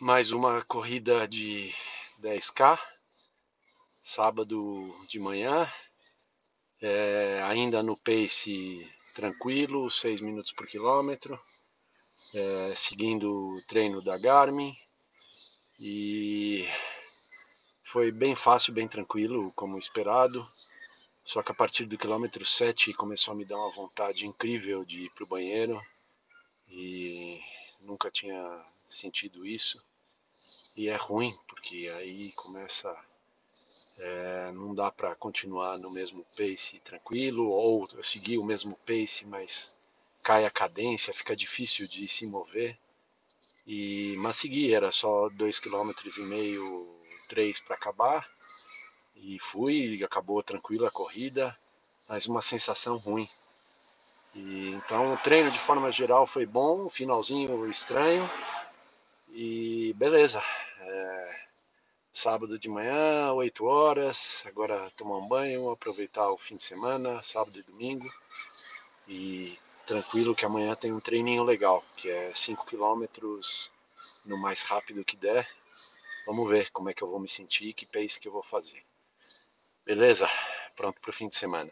mais uma corrida de 10K, sábado de manhã, é, ainda no pace tranquilo, 6 minutos por quilômetro, é, seguindo o treino da Garmin. E foi bem fácil, bem tranquilo, como esperado. Só que a partir do quilômetro 7 começou a me dar uma vontade incrível de ir para o banheiro. E nunca tinha sentido isso. E é ruim, porque aí começa. É, não dá para continuar no mesmo pace tranquilo, ou seguir o mesmo pace, mas cai a cadência, fica difícil de se mover. E, mas segui, era só dois km e meio, três para acabar. E fui, acabou tranquila a corrida, mas uma sensação ruim. Então o treino de forma geral foi bom, finalzinho estranho. E beleza. É, sábado de manhã, 8 horas. Agora tomar um banho, aproveitar o fim de semana, sábado e domingo. E tranquilo que amanhã tem um treininho legal, que é 5 km no mais rápido que der. Vamos ver como é que eu vou me sentir, que pace que eu vou fazer. Beleza? Pronto para o fim de semana.